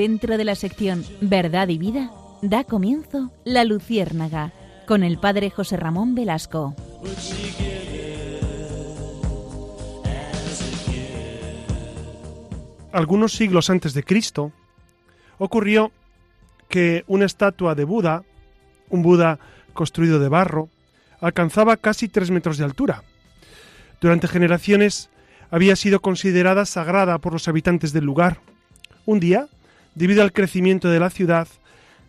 dentro de la sección Verdad y Vida, da comienzo La Luciérnaga con el padre José Ramón Velasco. Algunos siglos antes de Cristo, ocurrió que una estatua de Buda, un Buda construido de barro, alcanzaba casi tres metros de altura. Durante generaciones había sido considerada sagrada por los habitantes del lugar. Un día, debido al crecimiento de la ciudad,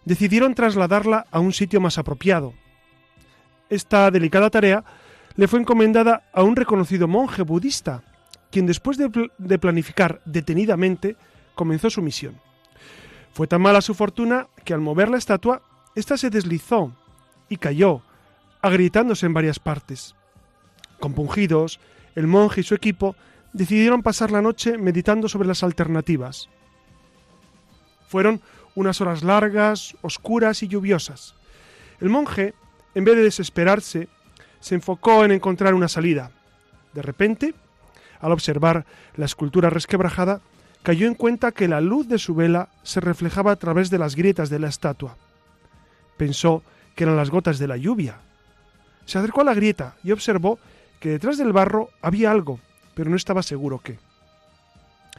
decidieron trasladarla a un sitio más apropiado. Esta delicada tarea le fue encomendada a un reconocido monje budista, quien después de, planificar detenidamente comenzó su misión. Fue tan mala su fortuna que al mover la estatua, ésta se deslizó y cayó, agrietándose en varias partes. Compungidos, el monje y su equipo decidieron pasar la noche meditando sobre las alternativas. Fueron unas horas largas, oscuras y lluviosas. El monje, en vez de desesperarse, se enfocó en encontrar una salida. De repente, al observar la escultura resquebrajada, cayó en cuenta que la luz de su vela se reflejaba a través de las grietas de la estatua. Pensó que eran las gotas de la lluvia. Se acercó a la grieta y observó que detrás del barro había algo, pero no estaba seguro qué.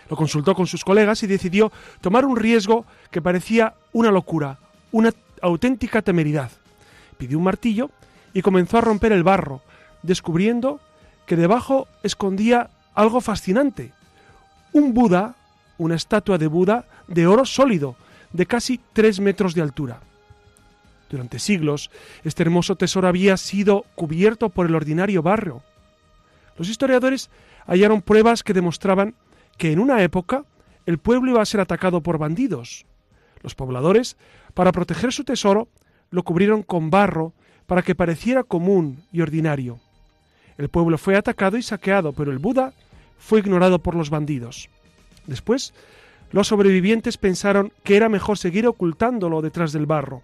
Lo consultó con sus colegas y decidió tomar un riesgo que parecía una locura, una auténtica temeridad. Pidió un martillo y comenzó a romper el barro, descubriendo que debajo escondía algo fascinante. Un Buda una estatua de Buda de oro sólido, de casi tres metros de altura. Durante siglos, este hermoso tesoro había sido cubierto por el ordinario barro. Los historiadores hallaron pruebas que demostraban que en una época el pueblo iba a ser atacado por bandidos. Los pobladores, para proteger su tesoro, lo cubrieron con barro para que pareciera común y ordinario. El pueblo fue atacado y saqueado, pero el Buda fue ignorado por los bandidos. Después, los sobrevivientes pensaron que era mejor seguir ocultándolo detrás del barro.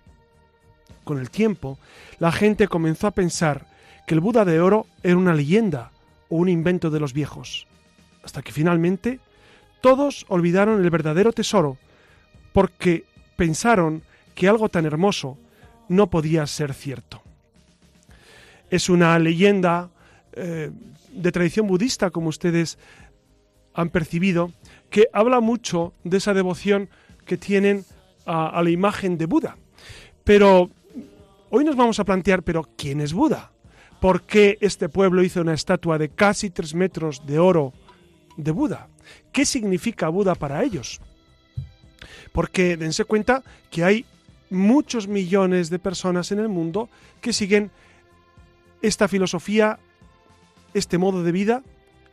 Con el tiempo, la gente comenzó a pensar que el Buda de oro era una leyenda o un invento de los viejos, hasta que finalmente todos olvidaron el verdadero tesoro porque pensaron que algo tan hermoso no podía ser cierto. Es una leyenda eh, de tradición budista, como ustedes han percibido, que habla mucho de esa devoción que tienen a, la imagen de Buda. Pero hoy nos vamos a plantear, pero ¿quién es Buda? ¿Por qué este pueblo hizo una estatua de casi tres metros de oro de Buda? ¿Qué significa Buda para ellos? Porque dense cuenta que hay muchos millones de personas en el mundo que siguen esta filosofía, este modo de vida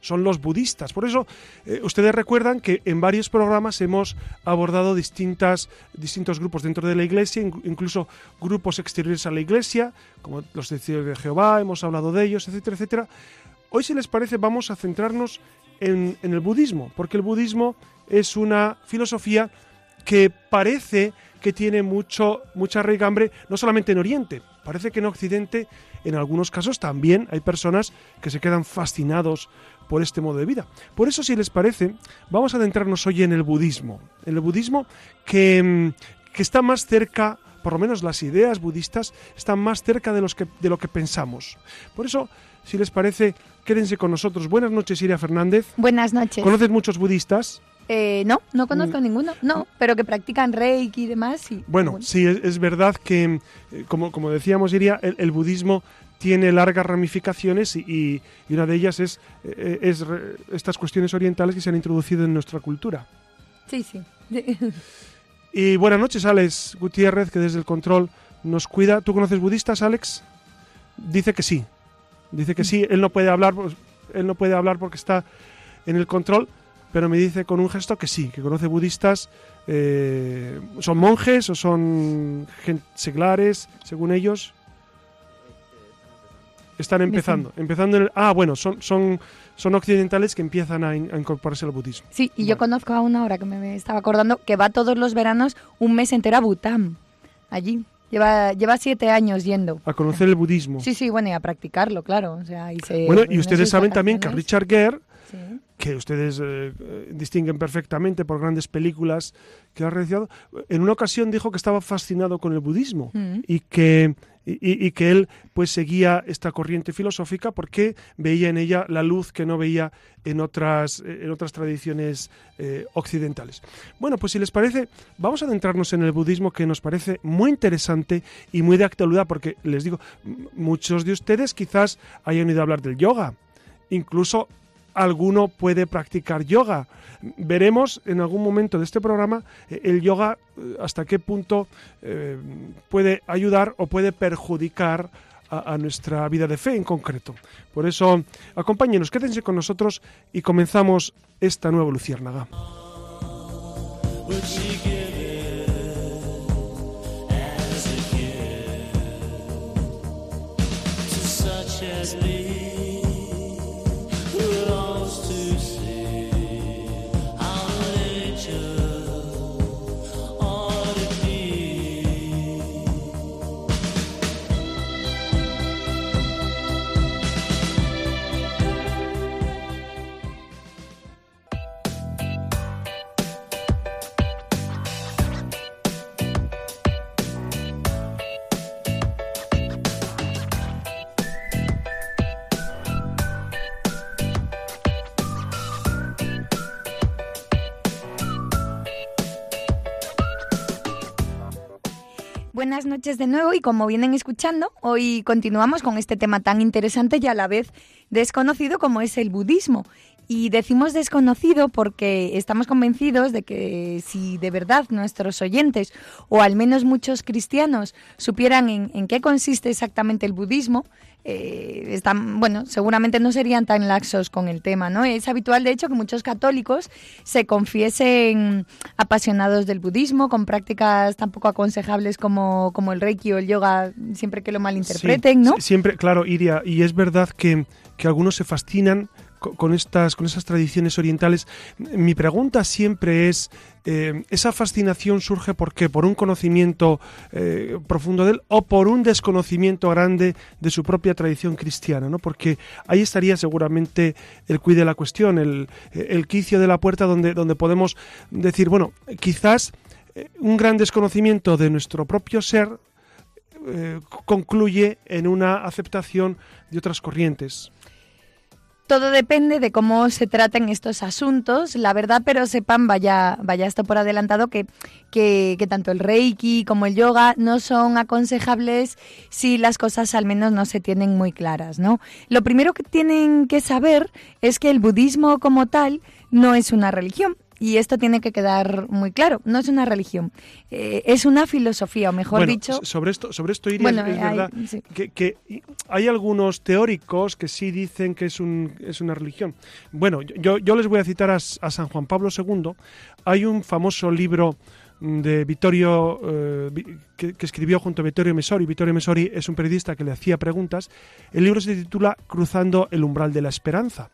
son los budistas. Por eso, eh, ustedes recuerdan que en varios programas hemos abordado distintas, distintos grupos dentro de la iglesia, incluso grupos exteriores a la iglesia, como los testigos de Jehová, hemos hablado de ellos, etcétera, etcétera. Hoy, si les parece, vamos a centrarnos en, el budismo, porque el budismo es una filosofía que parece que tiene mucho, mucha raigambre, no solamente en Oriente, parece que en Occidente, en algunos casos también hay personas que se quedan fascinados por este modo de vida. Por eso, si les parece, vamos a adentrarnos hoy en el budismo. En el budismo que, mm, que está más cerca, por lo menos las ideas budistas, están más cerca de, los que, de lo que pensamos. Por eso, si les parece, quédense con nosotros. Buenas noches, Iria Fernández. Buenas noches. ¿Conoces muchos budistas? Eh, no, no conozco mm. ninguno, no, pero que practican reiki y demás. Sí. Bueno, sí, es, verdad que, eh, como, como decíamos, Iria, el budismo tiene largas ramificaciones y, una de ellas es, eh, es, estas cuestiones orientales que se han introducido en nuestra cultura. Sí, sí. y buenas noches, Alex Gutiérrez, que desde el control nos cuida. ¿Tú conoces budistas, Alex? Dice que sí. Dice que sí. Él no puede hablar, pues, él no puede hablar porque está en el control, pero me dice con un gesto que sí, que conoce budistas. Eh, ¿Son monjes o son seglares, según ellos? Están empezando, empezando en ah, bueno, son, son, son occidentales que empiezan a, incorporarse al budismo. Sí, y yo conozco a una ahora que me estaba acordando que va todos los veranos un mes entero a Bután, allí. Lleva, lleva siete años yendo. A conocer el budismo. Sí, sí, bueno, y a practicarlo, claro. O sea, bueno, y ustedes saben también que Richard Gere que ustedes eh, distinguen perfectamente por grandes películas que ha realizado, en una ocasión dijo que estaba fascinado con el budismo mm. y que y, que él pues seguía esta corriente filosófica porque veía en ella la luz que no veía en otras, en otras tradiciones eh, occidentales. Bueno, pues si les parece, vamos a adentrarnos en el budismo que nos parece muy interesante y muy de actualidad porque les digo, muchos de ustedes quizás hayan oído hablar del yoga, incluso alguno puede practicar yoga. Veremos en algún momento de este programa eh, el yoga eh, hasta qué punto eh, puede ayudar o puede perjudicar a, nuestra vida de fe en concreto. Por eso, acompáñenos, quédense con nosotros y comenzamos esta nueva luciérnaga. Buenas noches de nuevo y como vienen escuchando, hoy continuamos con este tema tan interesante y a la vez desconocido como es el budismo. Y decimos desconocido porque estamos convencidos de que si de verdad nuestros oyentes, o al menos muchos cristianos, supieran en, qué consiste exactamente el budismo, eh, están, bueno, seguramente no serían tan laxos con el tema, ¿no? Es habitual, de hecho, que muchos católicos se confiesen apasionados del budismo, con prácticas tan poco aconsejables como, como el reiki o el yoga, siempre que lo malinterpreten, ¿no? Siempre, claro, Iria, y es verdad que, que algunos se fascinan con estas, con esas tradiciones orientales, mi pregunta siempre es, eh, ¿esa fascinación surge por qué? ¿Por un conocimiento eh, profundo de él o por un desconocimiento grande de su propia tradición cristiana? ¿no? Porque ahí estaría seguramente el cuide de la cuestión, el, el quicio de la puerta donde, donde podemos decir, bueno, quizás eh, un gran desconocimiento de nuestro propio ser concluye en una aceptación de otras corrientes. Todo depende de cómo se traten estos asuntos, la verdad, pero sepan, vaya, vaya esto por adelantado, que, que, tanto el reiki como el yoga no son aconsejables si las cosas al menos no se tienen muy claras, ¿no? Lo primero que tienen que saber es que el budismo como tal no es una religión, y esto tiene que quedar muy claro, no es una religión, eh, es una filosofía, o mejor dicho... Sobre esto, sobre esto es, verdad que, hay algunos teóricos que sí dicen que es, un, es una religión. Bueno, yo, yo les voy a citar a, San Juan Pablo II. Hay un famoso libro de Vittorio, eh, que, que, escribió junto a Vittorio Mesori. Vittorio Mesori es un periodista que le hacía preguntas. El libro se titula Cruzando el umbral de la esperanza.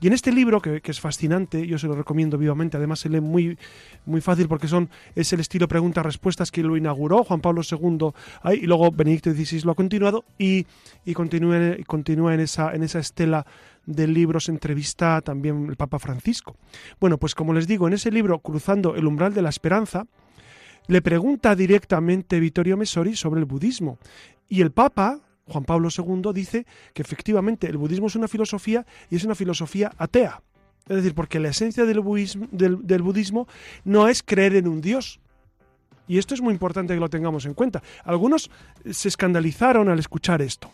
Y en este libro, que, es fascinante, yo se lo recomiendo vivamente, además se lee muy, muy fácil porque son, es el estilo preguntas-respuestas que lo inauguró Juan Pablo II ahí, y luego Benedicto XVI lo ha continuado y, y continúa, continúa en, esa, en esa estela de libros entrevista también el Papa Francisco. Bueno, pues como les digo, en ese libro, Cruzando el umbral de la esperanza, le pregunta directamente Vittorio Messori sobre el budismo. Y el Papa, Juan Pablo II dice que efectivamente el budismo es una filosofía y es una filosofía atea. Es decir, porque la esencia del budismo, no es creer en un Dios, y esto es muy importante que lo tengamos en cuenta. Algunos se escandalizaron al escuchar esto.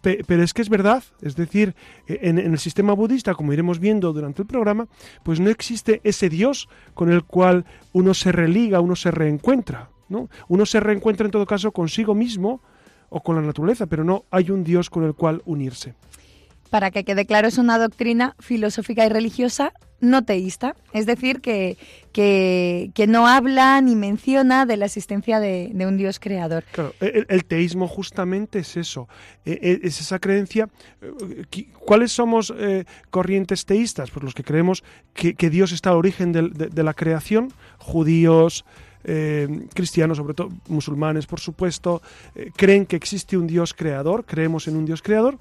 pero es que es verdad, es decir, en, el sistema budista, como iremos viendo durante el programa, pues no existe ese Dios con el cual uno se religa, uno se reencuentra. ¿no? Uno se reencuentra en todo caso consigo mismo, o con la naturaleza, pero no hay un Dios con el cual unirse. Para que quede claro, es una doctrina filosófica y religiosa no teísta, es decir, que, que, no habla ni menciona de la existencia de, un Dios creador. Claro, el, teísmo justamente es eso, e, e, es esa creencia. Eh, ¿Cuáles somos eh, corrientes teístas? Pues los que creemos que, Dios está al origen de, la creación, judíos, eh, cristianos, sobre todo musulmanes, por supuesto, eh, creen que existe un Dios creador, creemos en un Dios creador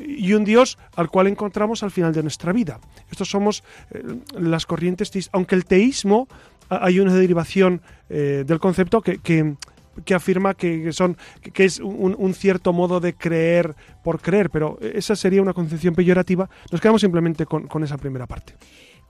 y un Dios al cual encontramos al final de nuestra vida. Estos somos eh, las corrientes, aunque el teísmo hay una derivación del concepto que, que afirma que son que es un, cierto modo de creer por creer, pero esa sería una concepción peyorativa. Nos quedamos simplemente con, con esa primera parte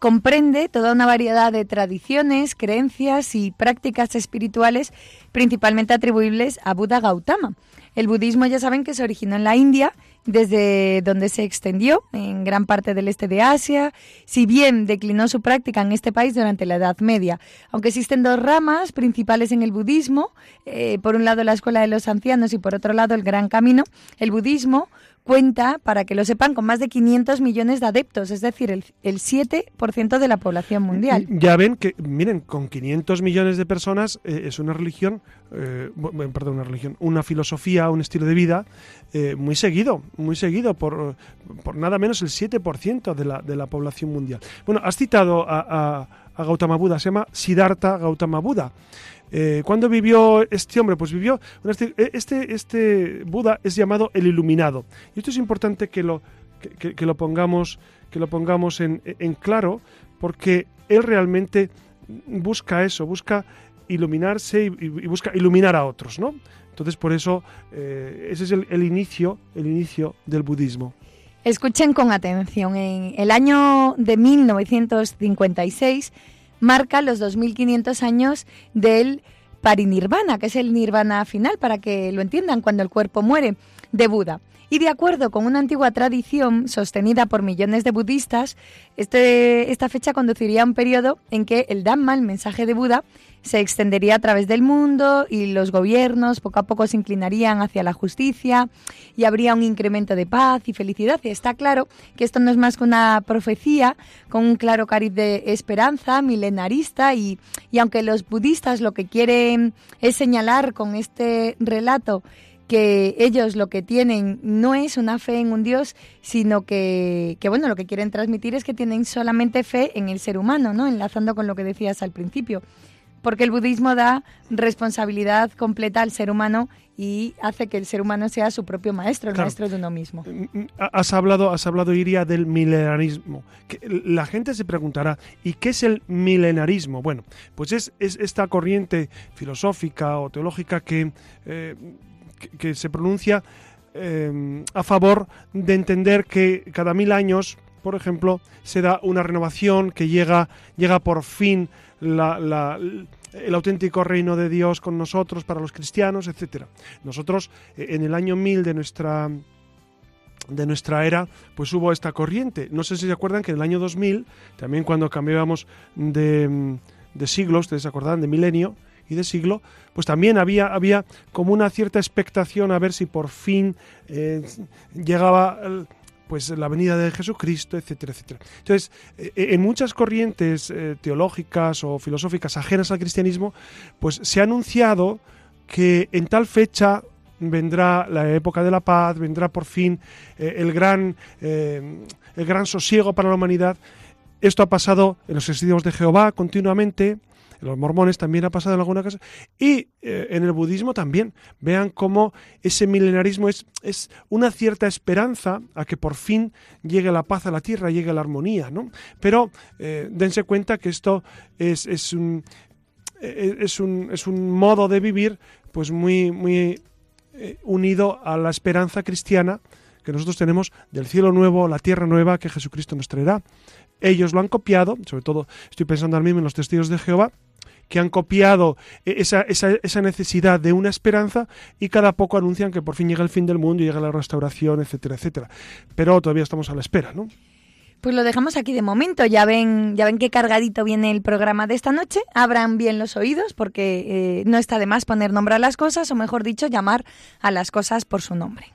comprende toda una variedad de tradiciones, creencias y prácticas espirituales principalmente atribuibles a Buda Gautama. El budismo ya saben que se originó en la India, desde donde se extendió en gran parte del este de Asia, si bien declinó su práctica en este país durante la Edad Media. Aunque existen dos ramas principales en el budismo, eh, por un lado la Escuela de los Ancianos y por otro lado el Gran Camino, el budismo cuenta, para que lo sepan, con más de 500 millones de adeptos, es decir, el, el 7% de la población mundial. Ya ven que, miren, con 500 millones de personas eh, es una religión, eh, perdón, una religión, una filosofía, un estilo de vida eh, muy seguido, muy seguido por, por nada menos el 7% de la, de la población mundial. Bueno, has citado a, a, a Gautama Buda, se llama Siddhartha Gautama Buda. Eh, ¿Cuándo vivió este hombre? Pues vivió. Eh, este, este Buda es llamado el Iluminado. Y esto es importante que lo, que, lo pongamos, que lo pongamos en, claro, porque él realmente busca eso, busca iluminarse y, busca iluminar a otros, ¿no? Entonces, por eso, eh, ese es el, el, inicio, el inicio del budismo. Escuchen con atención. En el año de 1956 marca los 2500 años del parinirvana, que es el nirvana final, para que lo entiendan, cuando el cuerpo muere, de Buda. Y de acuerdo con una antigua tradición sostenida por millones de budistas, este, esta fecha conduciría a un periodo en que el Dhamma, el mensaje de Buda, se extendería a través del mundo y los gobiernos poco a poco se inclinarían hacia la justicia y habría un incremento de paz y felicidad. Y está claro que esto no es más que una profecía con un claro cariz de esperanza milenarista y, y aunque los budistas lo que quieren es señalar con este relato que ellos lo que tienen no es una fe en un Dios, sino que, que, bueno, lo que quieren transmitir es que tienen solamente fe en el ser humano, ¿no? Enlazando con lo que decías al principio porque el budismo da responsabilidad completa al ser humano y hace que el ser humano sea su propio maestro, el maestro de uno mismo. Mm, mm, has hablado, has hablado, Iria, del milenarismo. La gente se preguntará, ¿y qué es el milenarismo? Bueno, pues es, esta corriente filosófica o teológica que, eh, que, se pronuncia eh, a favor de entender que cada mil años, por ejemplo, se da una renovación que llega, llega por fin el auténtico reino de Dios con nosotros, para los cristianos, etc. Nosotros, eh, en el año 1000 de nuestra de nuestra era, pues hubo esta corriente. No sé si se acuerdan que en el año 2000, también cuando cambiábamos de, de siglo, ustedes se acordan, de milenio y de siglo, pues también había, había como una cierta expectación a ver si por fin eh, llegaba pues la venida de Jesucristo, etcétera, etcétera. Entonces, eh, en muchas corrientes eh, teológicas o filosóficas ajenas al cristianismo, pues se ha anunciado que en tal fecha vendrá la época de la paz, vendrá por fin el, gran, el gran sosiego para la humanidad. Esto ha pasado en los testigos de Jehová continuamente, los mormones también ha pasado en alguna casa, y eh, en el budismo también. Vean cómo ese milenarismo es, es, una cierta esperanza a que por fin llegue la paz a la tierra, llegue la armonía, ¿no? Pero eh, dense cuenta que esto es, es, un, eh, es, un, es un modo de vivir pues muy, muy unido a la esperanza cristiana que nosotros tenemos del cielo nuevo, la tierra nueva que Jesucristo nos traerá. Ellos lo han copiado, sobre todo estoy pensando ahora mismo en los testigos de Jehová, que han copiado e-, esa, esa, esa, necesidad de una esperanza y cada poco anuncian que por fin llega el fin del mundo y llega la restauración, etcétera, etcétera. Pero todavía estamos a la espera, ¿no? Pues lo dejamos aquí de momento. Ya ven, ya ven qué cargadito viene el programa de esta noche. Abran bien los oídos porque eh, no está de más poner nombre a las cosas, o mejor dicho, llamar a las cosas por su nombre.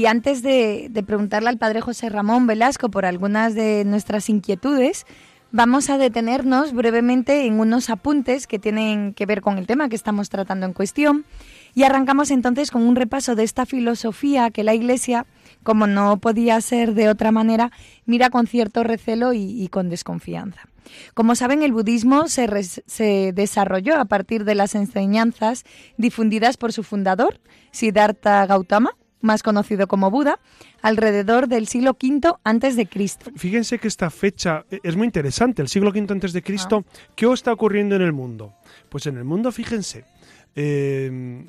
Y antes de, preguntarle al padre José Ramón Velasco por algunas de nuestras inquietudes, vamos a detenernos brevemente en unos apuntes que tienen que ver con el tema que estamos tratando en cuestión. Y arrancamos entonces con un repaso de esta filosofía que la Iglesia, como no podía ser de otra manera, mira con cierto recelo y, con desconfianza. Como saben, el budismo se, se, desarrolló a partir de las enseñanzas difundidas por su fundador, Siddhartha Gautama, más conocido como Buda, alrededor del siglo V antes de Cristo. Fíjense que esta fecha es muy interesante, el siglo V antes de Cristo. Ah. ¿Qué está ocurriendo en el mundo? Pues en el mundo, fíjense, eh,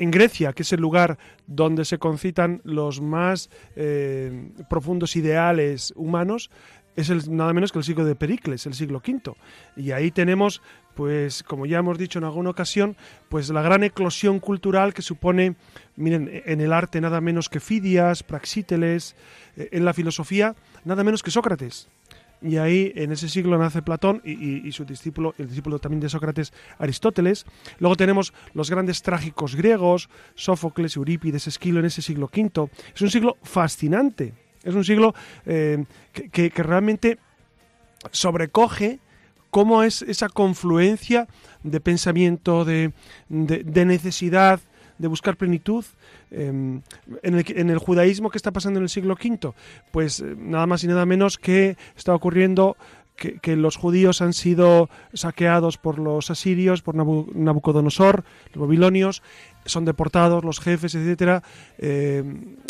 en Grecia, que es el lugar donde se concitan los más eh, profundos ideales humanos, es el, nada menos que el siglo de Pericles, el siglo V. Y ahí tenemos, pues, como ya hemos dicho en alguna ocasión, pues la gran eclosión cultural que supone, miren, en el arte nada menos que Fidias, Praxíteles, eh, en la filosofía nada menos que Sócrates. Y ahí en ese siglo nace Platón y, su discípulo, el discípulo también de Sócrates, Aristóteles. Luego tenemos los grandes trágicos griegos, Sófocles, Eurípides, Esquilo en ese siglo V. Es un siglo fascinante es un siglo eh, que, realmente sobrecoge cómo es esa confluencia de pensamiento, de, necesidad, de buscar plenitud. Em, en, el, en, el, judaísmo que está pasando en el siglo V, pues eh, nada más y nada menos que está ocurriendo que, los judíos han sido saqueados por los asirios, por Nabucodonosor, los babilonios, son deportados los jefes, etcétera. Eh,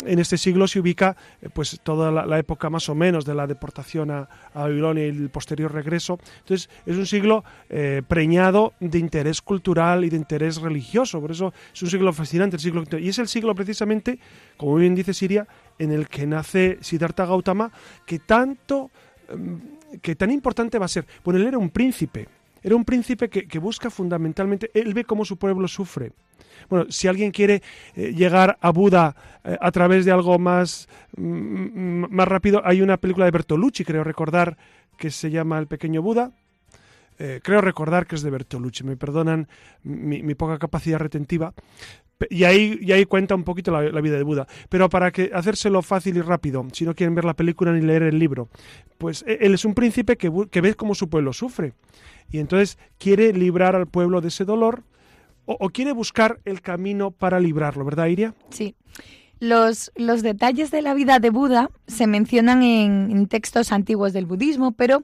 en este siglo se ubica eh, pues toda la, época más o menos de la deportación a, Babilonia y el posterior regreso. Entonces es un siglo eh, preñado de interés cultural y de interés religioso. Por eso es un siglo fascinante el siglo y es el siglo precisamente, como bien dice Siria, en el que nace Siddhartha Gautama, que tanto em, que tan importante va a ser. Bueno, él era un príncipe, era un príncipe que, busca fundamentalmente, él ve cómo su pueblo sufre. Bueno, si alguien quiere eh, llegar a Buda eh, a través de algo más, mm, más rápido, hay una película de Bertolucci, creo recordar, que se llama El pequeño Buda. Eh, creo recordar que es de Bertolucci, me perdonan mi poca capacidad retentiva, y ahí, y ahí cuenta un poquito la, vida de Buda. Pero para que hacérselo fácil y rápido, si no quieren ver la película ni leer el libro, pues e, él es un príncipe que, que ve cómo su pueblo sufre. Y entonces quiere librar al pueblo de ese dolor o, quiere buscar el camino para librarlo, ¿verdad, Iria? Sí. Los, los, detalles de la vida de Buda se mencionan en, textos antiguos del budismo, pero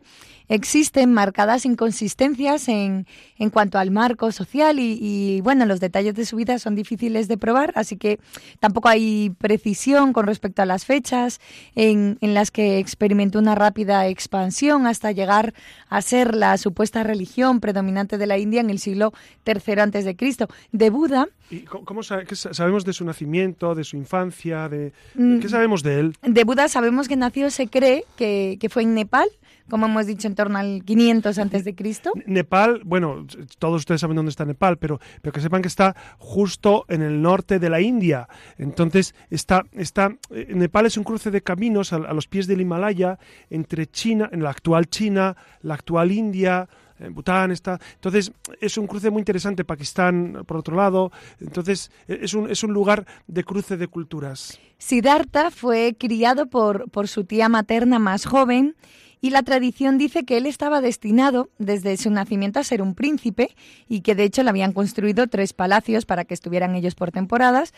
existen marcadas inconsistencias en, en cuanto al marco social y, bueno, los detalles de su vida son difíciles de probar, así que tampoco hay precisión con respecto a las fechas en, en las que experimentó una rápida expansión hasta llegar a ser la supuesta religión predominante de la India en el siglo III antes de Cristo. De Buda. ¿Y cómo sabemos de su nacimiento, de su infancia, de mm, qué sabemos de él? De Buda sabemos que nació, se cree que, que fue en Nepal como hemos dicho, en torno al 500 antes de Cristo. Nepal, bueno, todos ustedes saben dónde está Nepal, pero, pero que sepan que está justo en el norte de la India. Entonces, está, está, eh, Nepal es un cruce de caminos a, los pies del Himalaya entre China, en la actual China, la actual India, en Bután está. Entonces, es un cruce muy interesante, Pakistán por otro lado. Entonces, es un, es un lugar de cruce de culturas. Siddhartha fue criado por, por su tía materna más joven y la tradición dice que él estaba destinado desde su nacimiento a ser un príncipe y que de hecho le habían construido tres palacios para que estuvieran ellos por temporadas.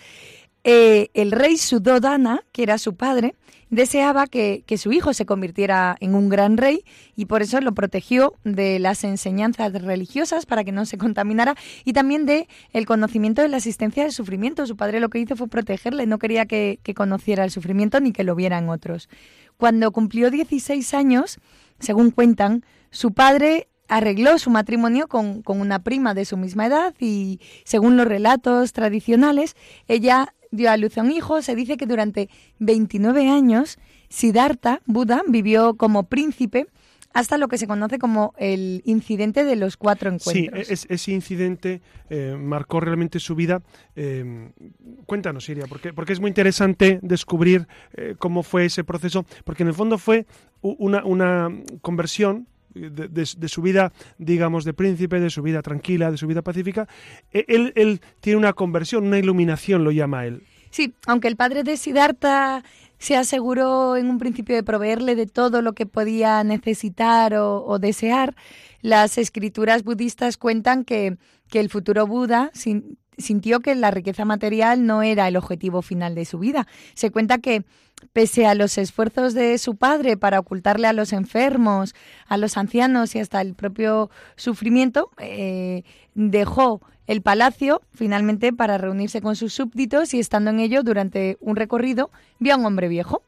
Eh, el rey Sudodana, que era su padre, deseaba que, su hijo se convirtiera en un gran rey y por eso lo protegió de las enseñanzas religiosas para que no se contaminara y también de el conocimiento de la existencia del sufrimiento. Su padre lo que hizo fue protegerle, no quería que, que conociera el sufrimiento ni que lo vieran otros. Cuando cumplió 16 años, según cuentan, su padre arregló su matrimonio con, una prima de su misma edad y, según los relatos tradicionales, ella dio a luz a un hijo. Se dice que durante 29 años Siddhartha, Buda, vivió como príncipe hasta lo que se conoce como el incidente de los cuatro encuentros. Sí, ese incidente eh, marcó realmente su vida. Eh, cuéntanos, Siria, porque, porque es muy interesante descubrir eh, cómo fue ese proceso, porque en el fondo fue una, una conversión de, su vida, digamos, de príncipe, de su vida tranquila, de su vida pacífica, e, él, él tiene una conversión, una iluminación, lo llama él. Sí, aunque el padre de Siddhartha se aseguró en un principio de proveerle de todo lo que podía necesitar o, desear, las escrituras budistas cuentan que, que el futuro Buda sintió que la riqueza material no era el objetivo final de su vida. Se cuenta que pese a los esfuerzos de su padre para ocultarle a los enfermos, a los ancianos y hasta el propio sufrimiento, eh, dejó el palacio finalmente para reunirse con sus súbditos y estando en ello durante un recorrido vio a un hombre viejo.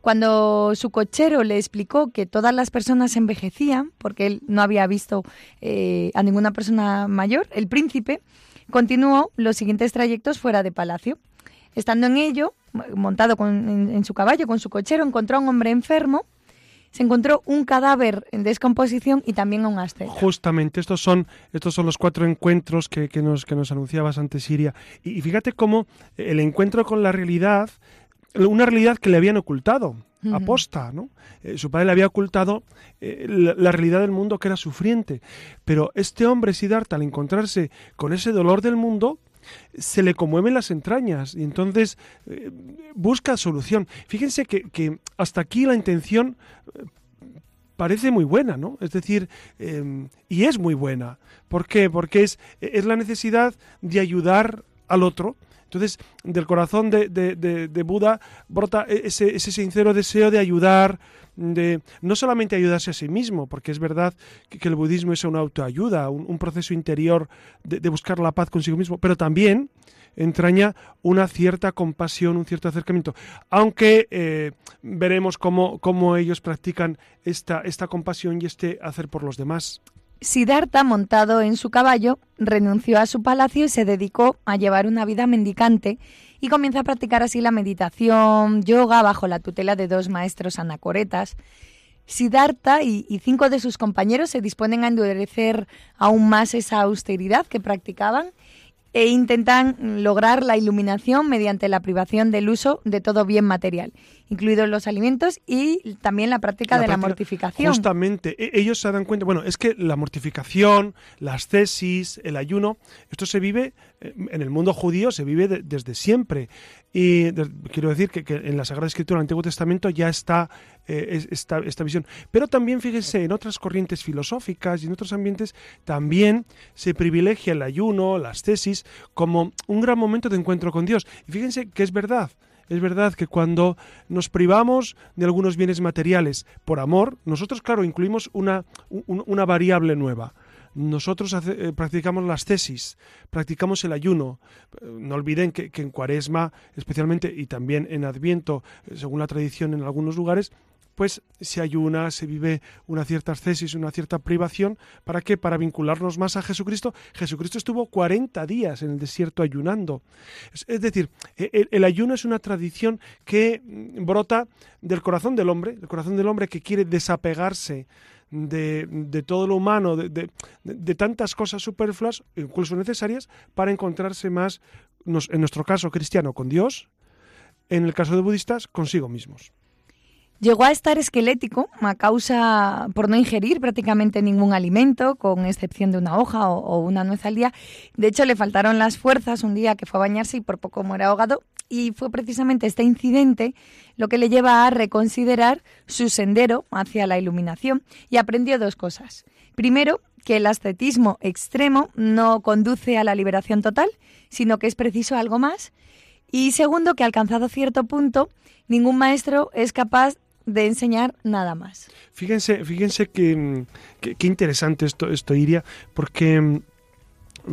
Cuando su cochero le explicó que todas las personas envejecían, porque él no había visto eh, a ninguna persona mayor, el príncipe continuó los siguientes trayectos fuera de palacio. Estando en ello, montado en, su caballo con su cochero, encontró a un hombre enfermo se encontró un cadáver en descomposición y también un asceta. Justamente, estos son, estos son los cuatro encuentros que, nos, que nos anunciabas ante Siria. Y, fíjate cómo el encuentro con la realidad, una realidad que le habían ocultado, aposta, ¿no? Eh, su padre le había ocultado eh, la, realidad del mundo que era sufriente. Pero este hombre, Siddhartha, al encontrarse con ese dolor del mundo, se le conmueven las entrañas y entonces eh, busca solución. Fíjense que, hasta aquí la intención parece muy buena, ¿no? Es decir, y es muy buena. ¿Por qué? Porque es, es la necesidad de ayudar al otro, entonces, del corazón de, Buda brota ese, ese, sincero deseo de ayudar, de no solamente ayudarse a sí mismo, porque es verdad que, el budismo es una autoayuda, un, proceso interior de, buscar la paz consigo mismo, pero también entraña una cierta compasión, un cierto acercamiento. Aunque eh, veremos cómo, cómo, ellos practican esta, esta compasión y este hacer por los demás. Siddhartha, montado en su caballo, renunció a su palacio y se dedicó a llevar una vida mendicante y comienza a practicar así la meditación, yoga, bajo la tutela de dos maestros anacoretas. Siddhartha y, y, cinco de sus compañeros se disponen a endurecer aún más esa austeridad que practicaban e intentan lograr la iluminación mediante la privación del uso de todo bien material, incluidos los alimentos y también la práctica de la mortificación. Justamente, e, ellos se dan cuenta, bueno, es que la mortificación, las tesis, el ayuno, esto se vive eh, en el mundo judío, se vive desde siempre. Y quiero decir que, en la Sagrada Escritura del Antiguo Testamento ya está eh, esta, esta, visión. Pero también, fíjense, en otras corrientes filosóficas y en otros ambientes también se privilegia el ayuno, las tesis, como un gran momento de encuentro con Dios. Y fíjense que es verdad. Es verdad que cuando nos privamos de algunos bienes materiales por amor, nosotros, claro, incluimos una variable nueva nosotros eh, practicamos las tesis, practicamos el ayuno. No olviden que, en Cuaresma, especialmente, y también en Adviento, eh, según la tradición en algunos lugares, pues se ayuna, se vive una cierta tesis, una cierta privación. ¿Para qué? Para vincularnos más a Jesucristo. Jesucristo estuvo 40 días en el desierto ayunando. Es, decir, e, el, el, ayuno es una tradición que mm, brota del corazón del hombre, el corazón del hombre que quiere desapegarse de, todo lo humano, de, de, tantas cosas superfluas, incluso necesarias, para encontrarse más, en nuestro caso cristiano, con Dios, en el caso de budistas, consigo mismos. Llegó a estar esquelético a causa por no ingerir prácticamente ningún alimento, con excepción de una hoja o, una nuez al día. De hecho, le faltaron las fuerzas un día que fue a bañarse y por poco muere ahogado. Y fue precisamente este incidente lo que le lleva a reconsiderar su sendero hacia la iluminación y aprendió dos cosas. Primero, que el ascetismo extremo no conduce a la liberación total, sino que es preciso algo más. Y segundo, que alcanzado cierto punto, ningún maestro es capaz de enseñar nada más. Fíjense, fíjense que, qué interesante esto, esto Iria, porque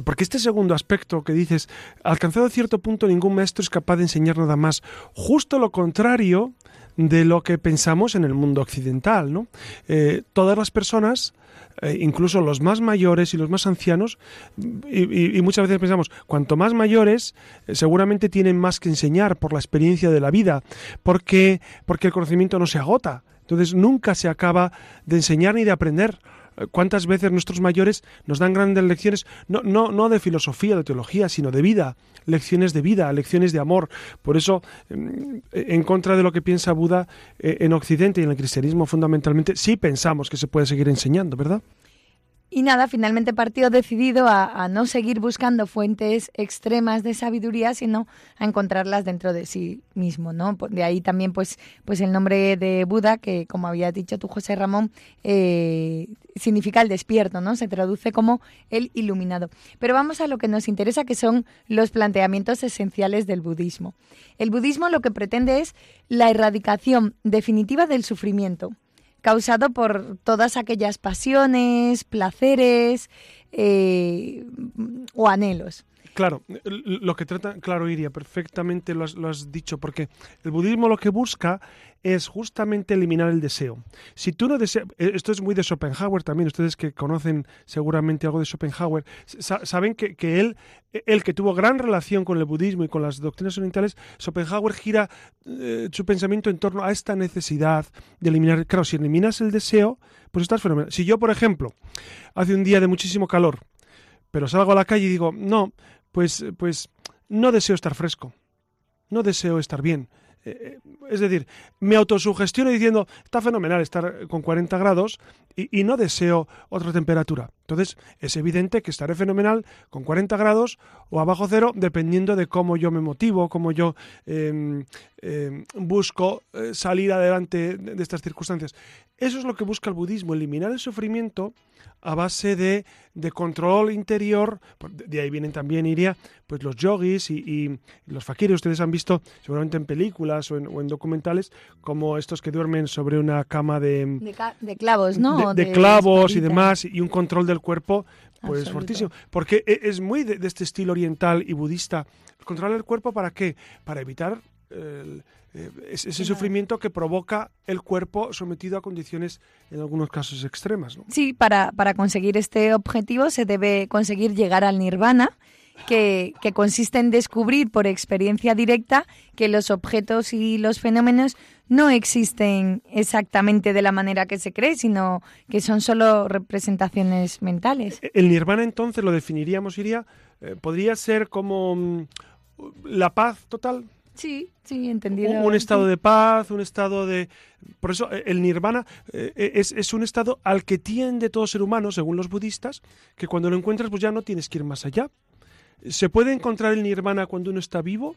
porque este segundo aspecto que dices, alcanzado cierto punto ningún maestro es capaz de enseñar nada más, justo lo contrario de lo que pensamos en el mundo occidental, ¿no? Eh, todas las personas eh, incluso los más mayores y los más ancianos, y, muchas veces pensamos, cuanto más mayores, eh, seguramente tienen más que enseñar por la experiencia de la vida, porque, porque el conocimiento no se agota. Entonces nunca se acaba de enseñar ni de aprender. ¿Cuántas veces nuestros mayores nos dan grandes lecciones, no, no, no de filosofía, de teología, sino de vida, lecciones de vida, lecciones de amor? Por eso, mm, en contra de lo que piensa Buda eh, en Occidente y en el cristianismo fundamentalmente, sí pensamos que se puede seguir enseñando, ¿verdad? Y nada, finalmente partió decidido a, no seguir buscando fuentes extremas de sabiduría, sino a encontrarlas dentro de sí mismo, ¿no? De ahí también, pues, pues el nombre de Buda, que como había dicho tú, José Ramón, eh, significa el despierto, ¿no? Se traduce como el iluminado. Pero vamos a lo que nos interesa, que son los planteamientos esenciales del budismo. El budismo lo que pretende es la erradicación definitiva del sufrimiento causado por todas aquellas pasiones, placeres eh, o anhelos. Claro, lo que trata, claro, Iria, perfectamente lo has, dicho, porque el budismo lo que busca es justamente eliminar el deseo. Si tú no deseas, eh, esto es muy de Schopenhauer también, ustedes que conocen seguramente algo de Schopenhauer, saben que, él, el que tuvo gran relación con el budismo y con las doctrinas orientales, Schopenhauer gira eh, su pensamiento en torno a esta necesidad de eliminar, claro, si eliminas el deseo, pues estás fenomenal. Si yo, por ejemplo, hace un día de muchísimo calor, pero salgo a la calle y digo, no, pues, pues no deseo estar fresco, no deseo estar bien. Eh, eh, es decir, me autosugestiono diciendo, está fenomenal estar con 40 grados y, no deseo otra temperatura. Entonces, es evidente que estaré fenomenal con 40 grados o abajo cero, dependiendo de cómo yo me motivo, cómo yo em, em, busco eh, salir adelante de estas circunstancias. Eso es lo que busca el budismo, eliminar el sufrimiento a base de, de control interior. De ahí vienen también, iría, pues los yogis y, los fakiris. Ustedes han visto seguramente en películas o en, documentales como estos que duermen sobre una cama de... De, clavos, ¿no? De, clavos y demás, y un control del cuerpo pues fortísimo. Porque e, es muy de, este estilo oriental y budista. ¿Controlar el cuerpo para qué? Para evitar el, eh, ese sufrimiento que provoca el cuerpo sometido a condiciones en algunos casos extremas. ¿no? Sí, para, para conseguir este objetivo se debe conseguir llegar al nirvana, que, que, consiste en descubrir por experiencia directa que los objetos y los fenómenos no existen exactamente de la manera que se cree, sino que son solo representaciones mentales. E, el nirvana entonces lo definiríamos, iría, eh, podría ser como mm, la paz total. Sí, sí, entendido. Un, estado de paz, un estado de... Por eso eh, el nirvana eh, eh, es, es, un estado al que tiende todo ser humano, según los budistas, que cuando lo encuentras pues ya no tienes que ir más allá. ¿Se puede encontrar el nirvana cuando uno está vivo?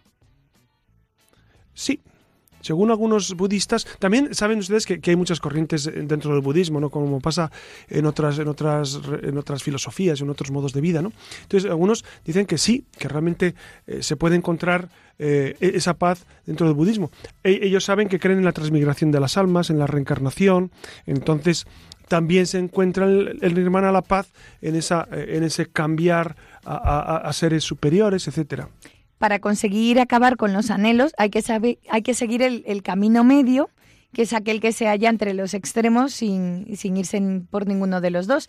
Sí, según algunos budistas, también saben ustedes que, hay muchas corrientes dentro del budismo, ¿no? Como pasa en otras, en otras, en otras filosofías, en otros modos de vida, ¿no? Entonces, algunos dicen que sí, que realmente eh, se puede encontrar eh, e-, esa paz dentro del budismo. E-, ellos saben que creen en la transmigración de las almas, en la reencarnación, entonces también se encuentra el, el nirvana, la paz, en, esa, en ese cambiar a, a seres superiores, etcétera. Para conseguir acabar con los anhelos hay que, saber, hay que seguir el, camino medio, que es aquel que se halla entre los extremos sin, sin irse por ninguno de los dos.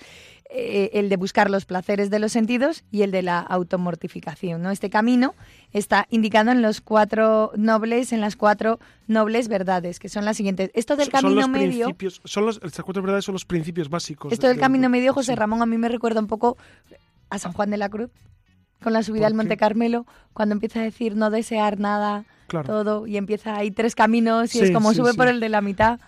Eh, el de buscar los placeres de los sentidos y el de la automortificación. ¿no? Este camino está indicado en los cuatro nobles, en las cuatro nobles verdades, que son las siguientes. Esto del camino medio. Son los, estas cuatro verdades son los principios básicos. Esto del camino medio, José Ramón, a mí me recuerda un poco a San Juan de la Cruz, con la subida al Monte Carmelo, cuando empieza a decir no desear nada, todo, y empieza, hay tres caminos y es como sube por el de la mitad.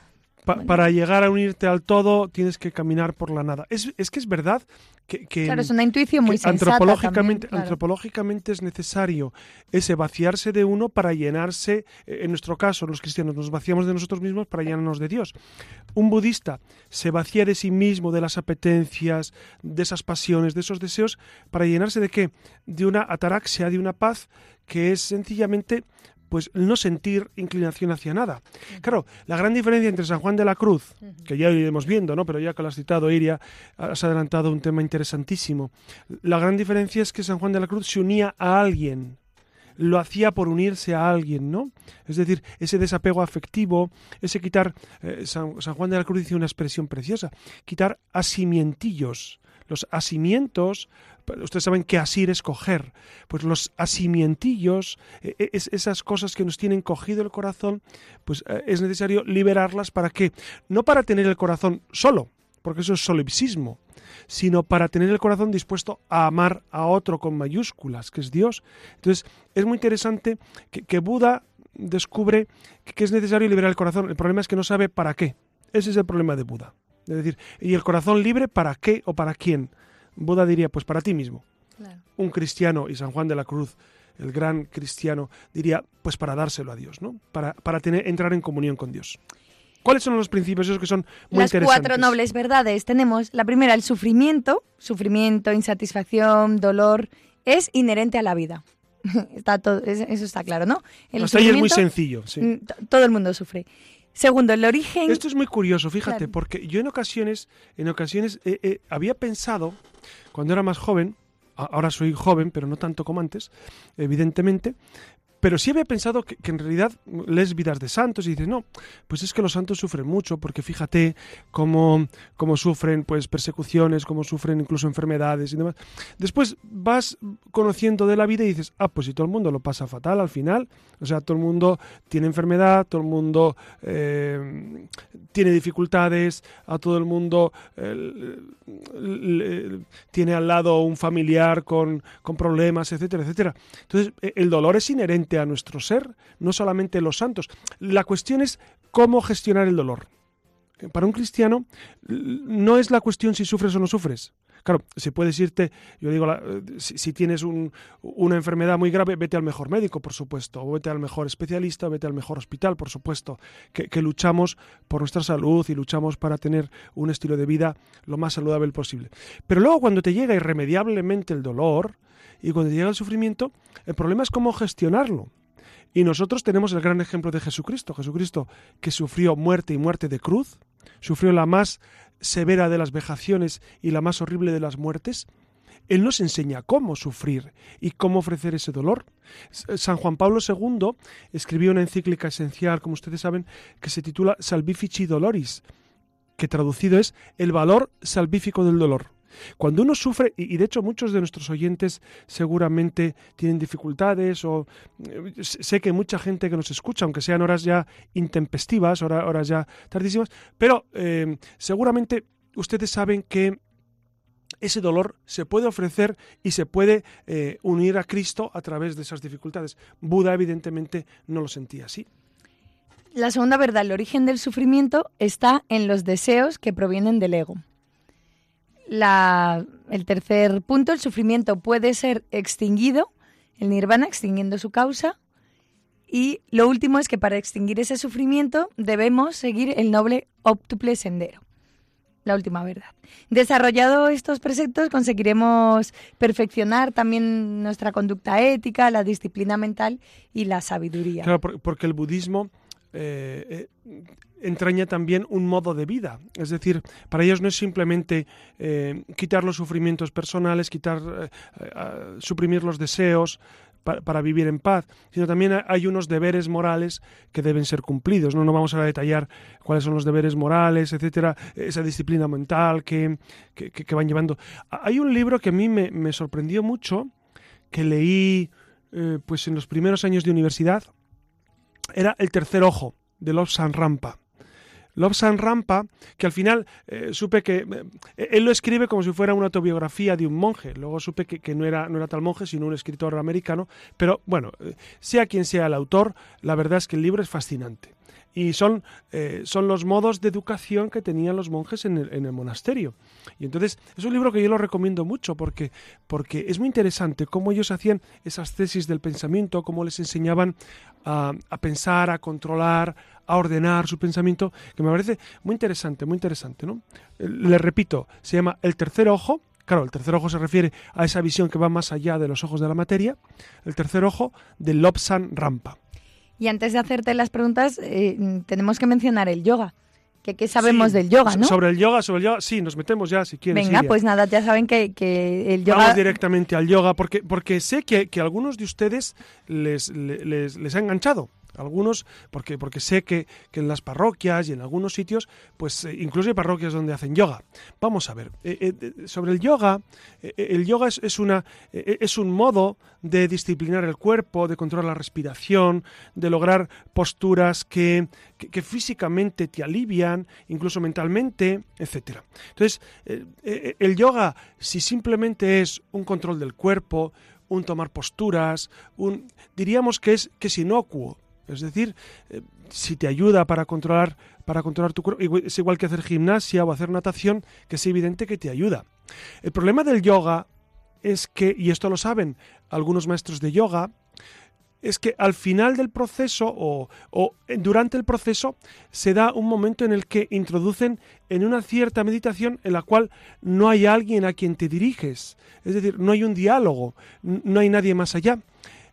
Para llegar a unirte al todo tienes que caminar por la nada. Es, es que es verdad que, claro, es una intuición muy sensata antropológicamente, antropológicamente es necesario ese vaciarse de uno para llenarse, eh, en nuestro caso los cristianos nos vaciamos de nosotros mismos para llenarnos de Dios. Un budista se vacía de sí mismo, de las apetencias, de esas pasiones, de esos deseos, para llenarse de qué? De una ataraxia, de una paz que es sencillamente pues no sentir inclinación hacia nada. Claro, la gran diferencia entre San Juan de la Cruz, que ya iremos viendo, ¿no? Pero ya que lo has citado, Iria, has adelantado un tema interesantísimo. La gran diferencia es que San Juan de la Cruz se unía a alguien, lo hacía por unirse a alguien, ¿no? Es decir, ese desapego afectivo, ese quitar, eh, San, Juan de la Cruz dice una expresión preciosa, quitar asimientillos. Los asimientos ustedes saben que asir es coger, pues los asimientillos, e, e, esas cosas que nos tienen cogido el corazón, pues eh, es necesario liberarlas para qué? No para tener el corazón solo, porque eso es solipsismo, sino para tener el corazón dispuesto a amar a otro con mayúsculas, que es Dios. Entonces, es muy interesante que, Buda descubre que es necesario liberar el corazón. El problema es que no sabe para qué. Ese es el problema de Buda. Es decir, ¿y el corazón libre para qué o para quién? Buda diría, pues para ti mismo. Un cristiano, y San Juan de la Cruz, el gran cristiano, diría, pues para dárselo a Dios, ¿no? Para, para tener, entrar en comunión con Dios. ¿Cuáles son los principios esos que son muy Las cuatro nobles verdades. Tenemos la primera, el sufrimiento. Sufrimiento, insatisfacción, dolor. Es inherente a la vida. está todo, eso está claro, ¿no? El Hasta ahí es muy sencillo. Sí. Mm, todo el mundo sufre. Segundo, el origen. Esto es muy curioso, fíjate, porque yo en ocasiones, en ocasiones había pensado, cuando era más joven, ahora soy joven, pero no tanto como antes, evidentemente, pero sí había pensado que, en realidad lees vidas de santos y dices, no, pues es que los santos sufren mucho, porque fíjate cómo, cómo sufren pues persecuciones, cómo sufren incluso enfermedades y demás. Después vas conociendo de la vida y dices, ah, pues si todo el mundo lo pasa fatal al final, o sea, todo el mundo tiene enfermedad, todo el mundo eh, tiene dificultades, a todo el mundo tiene al lado un familiar con, con problemas, etcétera, etcétera. Entonces, e, el dolor es inherente a nuestro ser, no solamente los santos. La cuestión es cómo gestionar el dolor. Para un cristiano no es la cuestión si sufres o no sufres. Claro, si puedes irte, yo digo, si, tienes una enfermedad muy grave, vete al mejor médico, por supuesto, o vete al mejor especialista, vete al mejor hospital, por supuesto, que, luchamos por nuestra salud y luchamos para tener un estilo de vida lo más saludable posible. Pero luego cuando te llega irremediablemente el dolor, y cuando llega el sufrimiento, el problema es cómo gestionarlo. Y nosotros tenemos el gran ejemplo de Jesucristo. Jesucristo que sufrió muerte y muerte de cruz, sufrió la más severa de las vejaciones y la más horrible de las muertes. Él nos enseña cómo sufrir y cómo ofrecer ese dolor. San Juan Pablo II escribió una encíclica esencial, como ustedes saben, que se titula Salvifici Doloris, que traducido es el valor salvífico del dolor. Cuando uno sufre, y, de hecho muchos de nuestros oyentes seguramente tienen dificultades, o eh, sé que mucha gente que nos escucha, aunque sean horas ya intempestivas, horas, ya tardísimas, pero eh, seguramente ustedes saben que ese dolor se puede ofrecer y se puede eh, unir a Cristo a través de esas dificultades. Buda evidentemente no lo sentía así. La segunda verdad, el origen del sufrimiento está en los deseos que provienen del ego el tercer punto, el sufrimiento puede ser extinguido, el nirvana extinguiendo su causa. Y lo último es que para extinguir ese sufrimiento debemos seguir el noble óptuple sendero. La última verdad. Desarrollado estos preceptos conseguiremos perfeccionar también nuestra conducta ética, la disciplina mental y la sabiduría. Claro, porque el budismo eh, eh, entraña también un modo de vida. Es decir, para ellos no es simplemente eh, quitar los sufrimientos personales, quitar, suprimir los deseos para, vivir en paz, sino también hay unos deberes morales que deben ser cumplidos. No, no vamos a detallar cuáles son los deberes morales, etcétera, esa disciplina mental que, que, van llevando. Hay un libro que a mí me, sorprendió mucho, que leí pues en los primeros años de universidad, era El tercer ojo de Lobsang Rampa. Lobsang Rampa, que al final eh, supe que eh, él lo escribe como si fuera una autobiografía de un monje. Luego supe que, no, era, no era tal monje, sino un escritor americano. Pero bueno, eh, sea quien sea el autor, la verdad es que el libro es fascinante y son, eh, son los modos de educación que tenían los monjes en el, en el, monasterio. Y entonces es un libro que yo lo recomiendo mucho porque, porque es muy interesante cómo ellos hacían esas tesis del pensamiento, cómo les enseñaban a, a pensar, a controlar, a ordenar su pensamiento, que me parece muy interesante, muy interesante. ¿no? Le repito, se llama El tercer ojo, Claro, el tercer ojo se refiere a esa visión que va más allá de los ojos de la materia. El tercer ojo de Lobsan Rampa. Y antes de hacerte las preguntas, eh, tenemos que mencionar el yoga. Que, ¿Qué sabemos del yoga, no? Sobre el yoga, sobre el yoga, sí, nos metemos ya si quieres. Venga, pues nada, ya saben que, el yoga... Vamos directamente al yoga, porque, porque sé que, que a algunos de ustedes les, les, les ha enganchado Algunos, porque, porque sé que, en las parroquias y en algunos sitios, pues eh, incluso hay parroquias donde hacen yoga. Vamos a ver, eh, eh, sobre el yoga, el yoga es, una, es un modo de disciplinar el cuerpo, de controlar la respiración, de lograr posturas que, que, físicamente te alivian, incluso mentalmente, etc. Entonces, el yoga, si simplemente es un control del cuerpo, un tomar posturas, un diríamos que es que es inocuo, es decir, eh, si te ayuda para controlar, para controlar tu cuerpo, es igual que hacer gimnasia o hacer natación, que es evidente que te ayuda. El problema del yoga es que, y esto lo saben algunos maestros de yoga, es que al final del proceso o, o, durante el proceso se da un momento en el que introducen en una cierta meditación en la cual no hay alguien a quien te diriges, es decir, no hay un diálogo, no hay nadie más allá.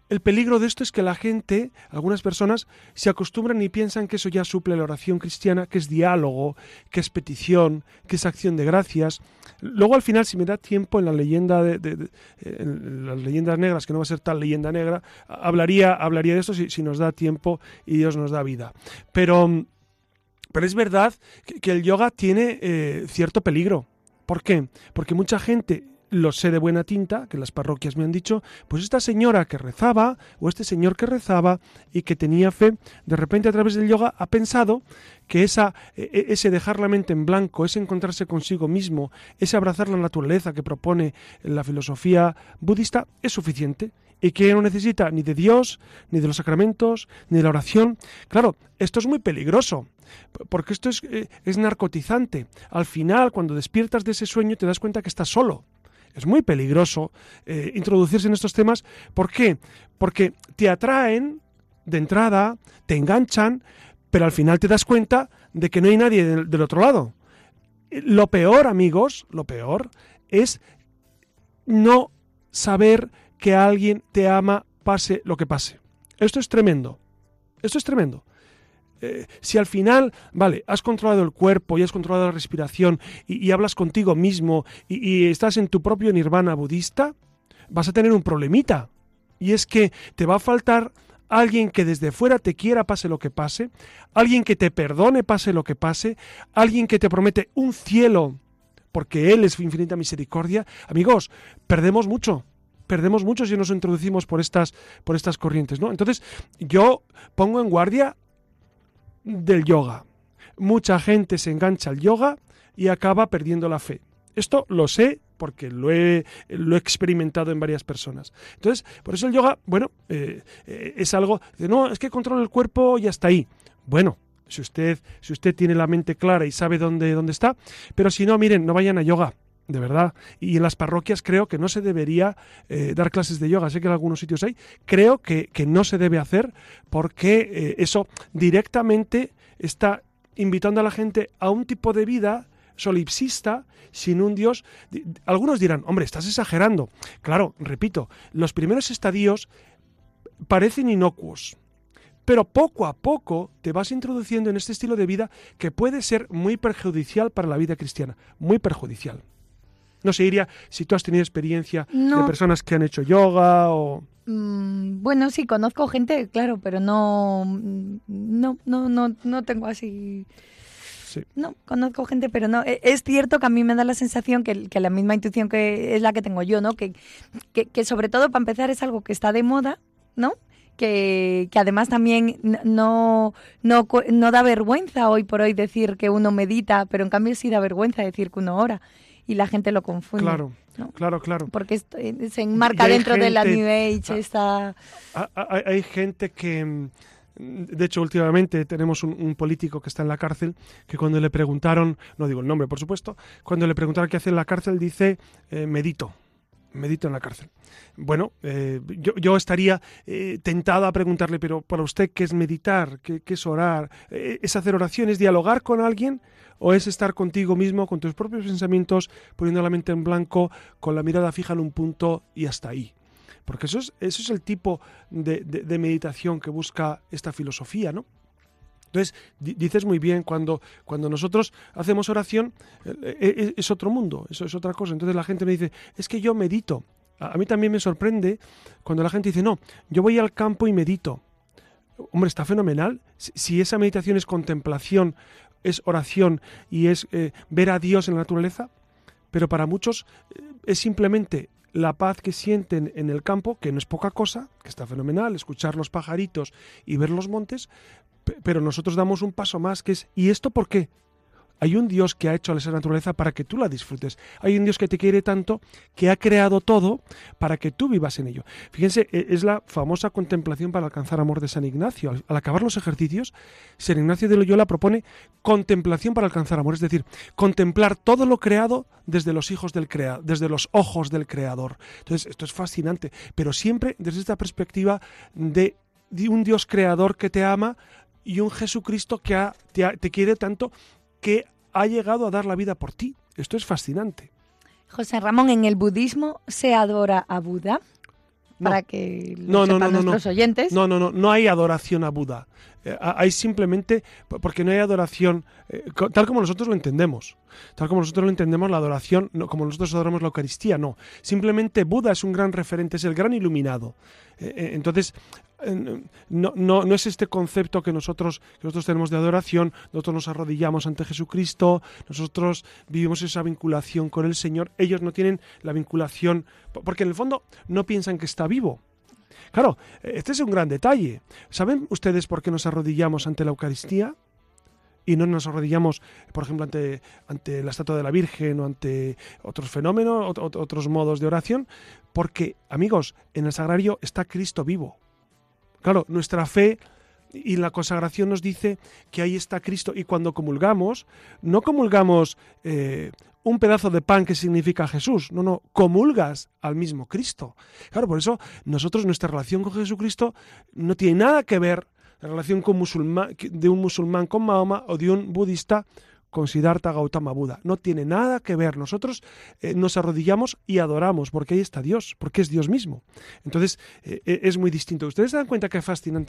El peligro de esto es que la gente, algunas personas, se acostumbran y piensan que eso ya suple la oración cristiana, que es diálogo, que es petición, que es acción de gracias. Luego al final, si me da tiempo en la leyenda de, las leyendas negras, que no va a ser tal leyenda negra, hablaría, hablaría de esto si, nos da tiempo y Dios nos da vida. Pero, pero es verdad que, el yoga tiene eh, cierto peligro. ¿Por qué? Porque mucha gente lo sé de buena tinta, que las parroquias me han dicho, pues esta señora que rezaba o este señor que rezaba y que tenía fe, de repente a través del yoga ha pensado que esa, e, e, ese dejar la mente en blanco, ese encontrarse consigo mismo, ese abrazar la naturaleza que propone la filosofía budista es suficiente y que no necesita ni de Dios, ni de los sacramentos, ni de la oración. Claro, esto es muy peligroso, porque esto es, eh, es narcotizante. Al final, cuando despiertas de ese sueño, te das cuenta que estás solo es muy peligroso eh, introducirse en estos temas. ¿Por qué? Porque te atraen de entrada, te enganchan, pero al final te das cuenta de que no hay nadie del, otro lado. Lo peor, amigos, lo peor es no saber que alguien te ama pase lo que pase. Esto es tremendo. Esto es tremendo. Eh, si al final, vale, has controlado el cuerpo y has controlado la respiración y, hablas contigo mismo y, estás en tu propio nirvana budista, vas a tener un problemita. Y es que te va a faltar alguien que desde fuera te quiera pase lo que pase, alguien que te perdone pase lo que pase, alguien que te promete un cielo porque Él es infinita misericordia. Amigos, perdemos mucho perdemos mucho si nos introducimos por estas, por estas corrientes, ¿no? Entonces, yo pongo en guardia del yoga. Mucha gente se engancha al yoga y acaba perdiendo la fe. Esto lo sé porque lo he, lo he experimentado en varias personas. Entonces, por eso el yoga, bueno, eh, eh, es algo de no, es que controla el cuerpo y hasta ahí. Bueno, si usted, si usted tiene la mente clara y sabe dónde, dónde está, pero si no, miren, no vayan a yoga de verdad. Y en las parroquias creo que no se debería eh, dar clases de yoga. Sé que en algunos sitios hay. Creo que, no se debe hacer porque eh, eso directamente está invitando a la gente a un tipo de vida solipsista sin un Dios. Algunos dirán, hombre, estás exagerando. Claro, repito, los primeros estadios parecen inocuos. Pero poco a poco te vas introduciendo en este estilo de vida que puede ser muy perjudicial para la vida cristiana, muy perjudicial. No sé, Iria, si tú has tenido experiencia de personas que han hecho yoga o... Mm, bueno, sí, conozco gente, claro, pero no, no, no, no, no tengo así... Sí. No, conozco gente, pero no. E, es cierto que a mí me da la sensación que, la misma intuición que es la que tengo yo, ¿no? Que, que, sobre todo, para empezar, es algo que está de moda, ¿no? Que, que, además también no, no, no da vergüenza hoy por hoy decir que uno medita, pero en cambio sí da vergüenza decir que uno ora y la gente lo confunde. Claro, claro, claro. Porque eh, se enmarca dentro de la New Age. Ah, ah, ah, hay, gente que... Mm, de hecho, últimamente tenemos un, político que está en la cárcel que cuando le preguntaron, no digo el nombre por supuesto, cuando le preguntaron qué hace en la cárcel dice eh, medito medito en la cárcel. Bueno, eh, yo, estaría tentado a preguntarle, pero para usted, ¿qué es meditar? ¿Qué, es orar? ¿Es hacer oración? ¿Es dialogar con alguien? o es estar contigo mismo, con tus propios pensamientos, poniendo la mente en blanco, con la mirada fija en un punto y hasta ahí. Porque eso es, eso es el tipo de, meditación que busca esta filosofía, ¿no? Entonces, dices muy bien, cuando, cuando nosotros hacemos oración, eh, eh, es, otro mundo, eso es otra cosa. Entonces la gente me dice, es que yo medito. A, mí también me sorprende cuando la gente dice, no, yo voy al campo y medito. hombre, está fenomenal. Si, esa meditación es contemplación, es oración y es eh, ver a Dios en la naturaleza, pero para muchos es simplemente la paz que sienten en el campo, que no es poca cosa, que está fenomenal, escuchar los pajaritos y ver los montes, pero nosotros damos un paso más, que es, ¿y esto por qué? Hay un Dios que ha hecho a esa naturaleza para que tú la disfrutes. Hay un Dios que te quiere tanto, que ha creado todo para que tú vivas en ello. Fíjense, e, es la famosa contemplación para alcanzar amor de San Ignacio. Al, acabar los ejercicios, San Ignacio de Loyola propone contemplación para alcanzar amor, es decir, contemplar todo lo creado desde los hijos del creador, desde los ojos del creador. Entonces, esto es fascinante, pero siempre desde esta perspectiva de, un Dios creador que te ama y un Jesucristo que te quiere tanto que ha llegado a dar la vida por ti. Esto es fascinante. José Ramón, ¿en el budismo se adora a Buda? Para que lo no, sepan nuestros oyentes. No, no, no, no hay adoración a Buda. Eh, hay simplemente, porque no hay adoración, eh, tal como nosotros lo entendemos. Tal como nosotros lo entendemos, la adoración, como nosotros adoramos la Eucaristía, no. Simplemente Buda es un gran referente, es el gran iluminado. Eh, entonces, no, es este concepto que nosotros, tenemos de adoración, nosotros nos arrodillamos ante Jesucristo, nosotros vivimos esa vinculación con el Señor, ellos no tienen la vinculación, porque en el fondo no piensan que está vivo. Claro, este es un gran detalle. ¿Saben ustedes por qué nos arrodillamos ante la Eucaristía? y no nos arrodillamos, por ejemplo, ante la estatua de la Virgen o ante otros fenómenos, otros modos de oración, porque, amigos, en el sagrario está Cristo vivo. Claro, nuestra fe y la consagración nos dice que ahí está Cristo y cuando comulgamos, no comulgamos eh, un pedazo de pan que significa Jesús, no, no, comulgas al mismo Cristo. Claro, por eso nosotros nuestra relación con Jesucristo no tiene nada que ver la relación con de un musulmán con Mahoma o de un budista con Siddhartha Gautama Buda. No tiene nada que ver. Nosotros eh, nos arrodillamos y adoramos porque ahí está Dios, porque es Dios mismo. Entonces eh, eh, es muy distinto. ¿Ustedes se dan cuenta que es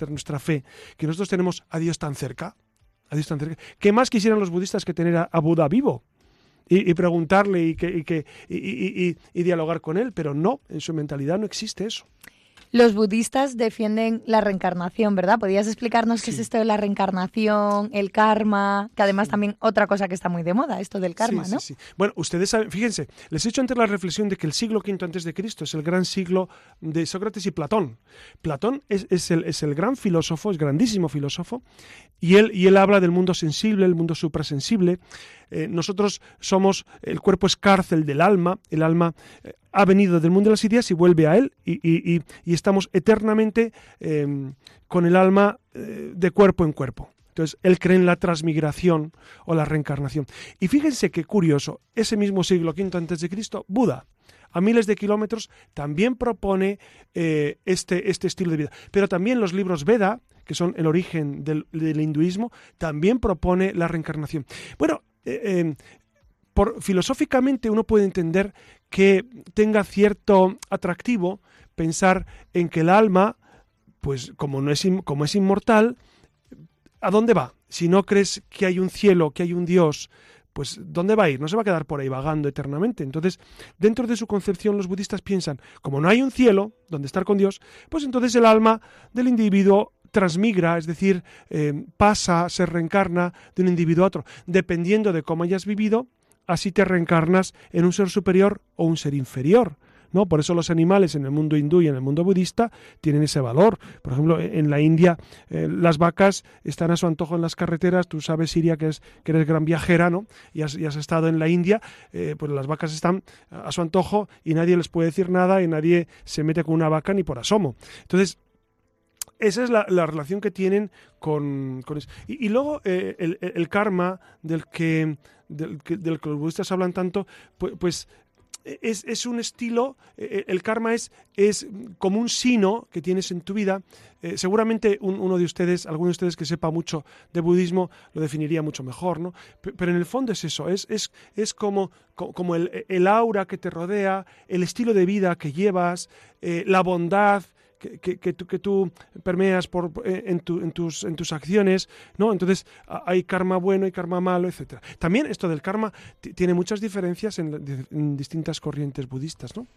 nuestra fe, que nosotros tenemos a Dios tan cerca? A Dios tan cerca. ¿Qué más quisieran los budistas que tener a, Buda vivo? Y, preguntarle y, que, y dialogar con él, pero no, en su mentalidad no existe eso. Los budistas defienden la reencarnación, ¿verdad? ¿Podrías explicarnos qué es esto de la reencarnación, el karma? Que además también otra cosa que está muy de moda, esto del karma, ¿no? Sí, Bueno, ustedes saben, fíjense, les he hecho antes la reflexión de que el siglo V antes de Cristo es el gran siglo de Sócrates y Platón. Platón es, el, es el gran filósofo, es grandísimo filósofo, y él, y él habla del mundo sensible, el mundo suprasensible. Eh, nosotros somos, el cuerpo es cárcel del alma, el alma eh, ha venido del mundo de las ideas y vuelve a él y, estamos eternamente em, con el alma eh, de cuerpo en cuerpo. Entonces, él cree en la transmigración o la reencarnación. Y fíjense qué curioso, ese mismo siglo V antes de Cristo, Buda, a miles de kilómetros, también propone este, este estilo de vida. Pero también los libros Veda, que son el origen del, hinduismo, también propone la reencarnación. Bueno, eh, em, filosóficamente uno puede entender que tenga cierto atractivo pensar en que el alma, pues como, no es, como es inmortal, ¿a dónde va? Si no crees que hay un cielo, que hay un Dios, pues ¿dónde va a ir? No se va a quedar por ahí vagando eternamente. Entonces, dentro de su concepción, los budistas piensan, como no hay un cielo donde estar con Dios, pues entonces el alma del individuo transmigra, es decir, eh, pasa, se reencarna de un individuo a otro. Dependiendo de cómo hayas vivido, así te reencarnas en un ser superior o un ser inferior. ¿no? Por eso los animales en el mundo hindú y en el mundo budista tienen ese valor. Por ejemplo, en la India eh, las vacas están a su antojo en las carreteras. Tú sabes, Siria, que, es, que eres gran viajera ¿no? y, has, estado en la India. Eh, pues las vacas están a su antojo y nadie les puede decir nada y nadie se mete con una vaca ni por asomo. Entonces, esa es la, relación que tienen con, eso. Y, luego eh, el, karma del que, del que, los budistas hablan tanto, pues, pues es, un estilo, eh, eh, el karma es, es como un sino que tienes en tu vida. seguramente uno de ustedes, alguno de ustedes que sepa mucho de budismo, lo definiría mucho mejor, ¿no? Pero en el fondo es eso, es, es, es como, como el, el, aura que te rodea, el estilo de vida que llevas, la bondad, que, que, tú, que tú permeas por, eh, en, en, tus, en tus acciones, ¿no? Entonces hay karma bueno y karma malo, etc. También esto del karma tiene muchas diferencias en, distintas corrientes budistas, ¿no?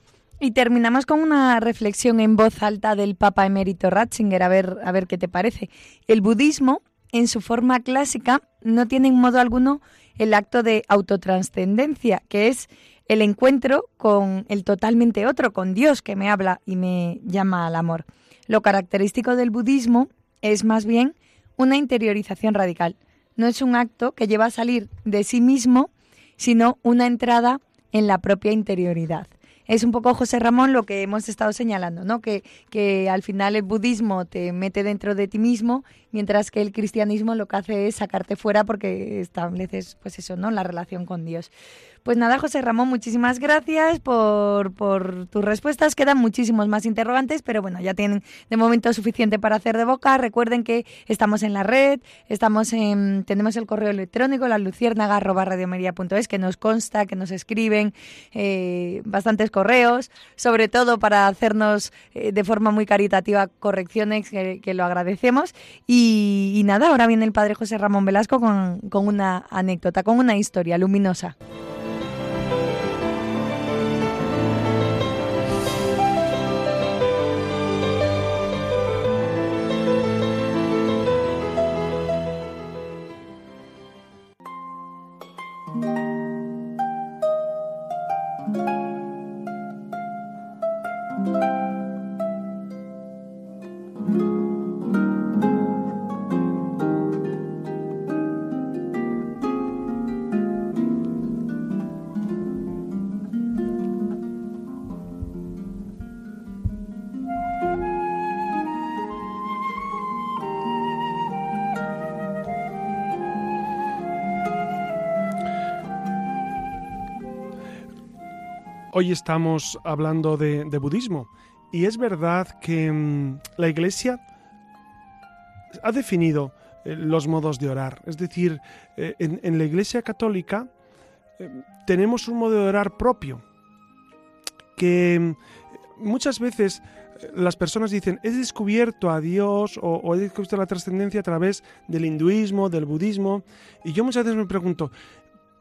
Y terminamos con una reflexión en voz alta del Papa emérito Ratzinger, a ver, a ver qué te parece. El budismo, en su forma clásica, no tiene en modo alguno el acto de autotranscendencia, que es el encuentro con el totalmente otro, con Dios que me habla y me llama al amor. Lo característico del budismo es más bien una interiorización radical. No es un acto que lleva a salir de sí mismo, sino una entrada en la propia interioridad es un poco José Ramón lo que hemos estado señalando, ¿no? Que, que al final el budismo te mete dentro de ti mismo, mientras que el cristianismo lo que hace es sacarte fuera porque estableces, pues eso, ¿no? La relación con Dios. Pues nada, José Ramón, muchísimas gracias por, por, tus respuestas. Quedan muchísimos más interrogantes, pero bueno, ya tienen de momento suficiente para hacer de boca. Recuerden que estamos en la red, estamos en, tenemos el correo electrónico, la luciérnaga.radiomería.es, que nos consta, que nos escriben eh, bastantes correos, sobre todo para hacernos eh, de forma muy caritativa correcciones, que, lo agradecemos. Y, nada, ahora viene el padre José Ramón Velasco con, con una anécdota, con una historia luminosa. Hoy estamos hablando de, budismo y es verdad que mm, la Iglesia ha definido eh, los modos de orar. Es decir, eh, en, la Iglesia católica eh, tenemos un modo de orar propio que mm, muchas veces las personas dicen, he descubierto a Dios o, o he descubierto la trascendencia a través del hinduismo, del budismo. Y yo muchas veces me pregunto,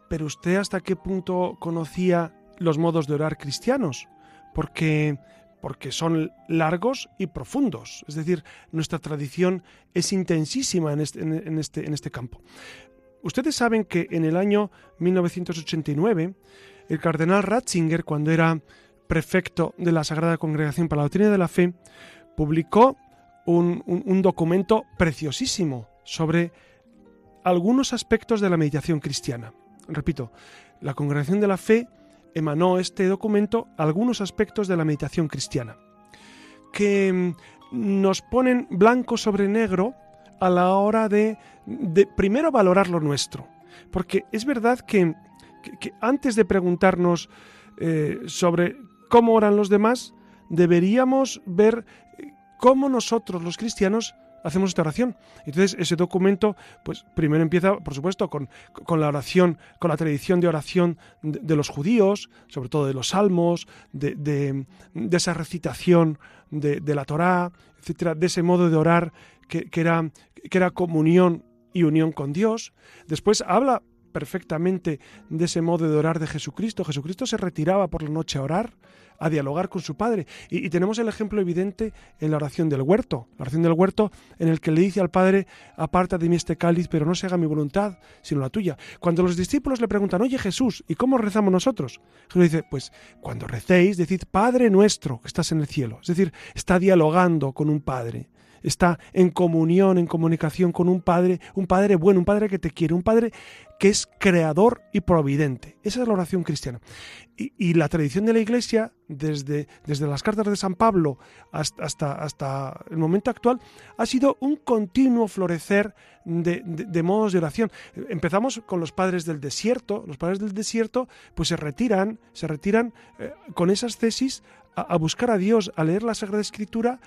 ¿pero usted hasta qué punto conocía los modos de orar cristianos, porque porque son largos y profundos. Es decir, nuestra tradición es intensísima en este, en este, en este campo. Ustedes saben que en el año 1989, el cardenal Ratzinger, cuando era prefecto de la Sagrada Congregación para la Doctrina de la Fe, publicó un, un documento preciosísimo sobre algunos aspectos de la meditación cristiana. Repito, la Congregación de la Fe emanó este documento algunos aspectos de la meditación cristiana, que mm, nos ponen blanco sobre negro a la hora de, primero valorar lo nuestro. Porque es verdad que, antes de preguntarnos eh, sobre cómo oran los demás, deberíamos ver eh, cómo nosotros los cristianos hacemos esta oración. Entonces, ese documento, pues primero empieza, por supuesto, con, la oración, con la tradición de oración de, los judíos, sobre todo de los salmos, de, esa recitación de, la Torá, etcétera, de ese modo de orar que, era, que era comunión y unión con Dios. Después habla perfectamente de ese modo de orar de Jesucristo. Jesucristo se retiraba por la noche a orar, a dialogar con su Padre. Y, tenemos el ejemplo evidente en la oración del huerto. La oración del huerto en el que le dice al Padre, aparta de mí este cáliz, pero no se haga mi voluntad, sino la tuya. Cuando los discípulos le preguntan, oye Jesús, ¿y cómo rezamos nosotros? Jesús dice, pues cuando recéis, decid, Padre nuestro que estás en el cielo. Es decir, está dialogando con un Padre está en comunión, en comunicación con un Padre, un Padre bueno, un Padre que te quiere, un Padre que es creador y providente. Esa es la oración cristiana. Y, la tradición de la Iglesia, desde, desde las cartas de San Pablo hasta, hasta, el momento actual, ha sido un continuo florecer de, modos de oración. Empezamos con los padres del desierto. Los padres del desierto pues se retiran, se retiran eh, con esas tesis a, buscar a Dios, a leer la Sagrada Escritura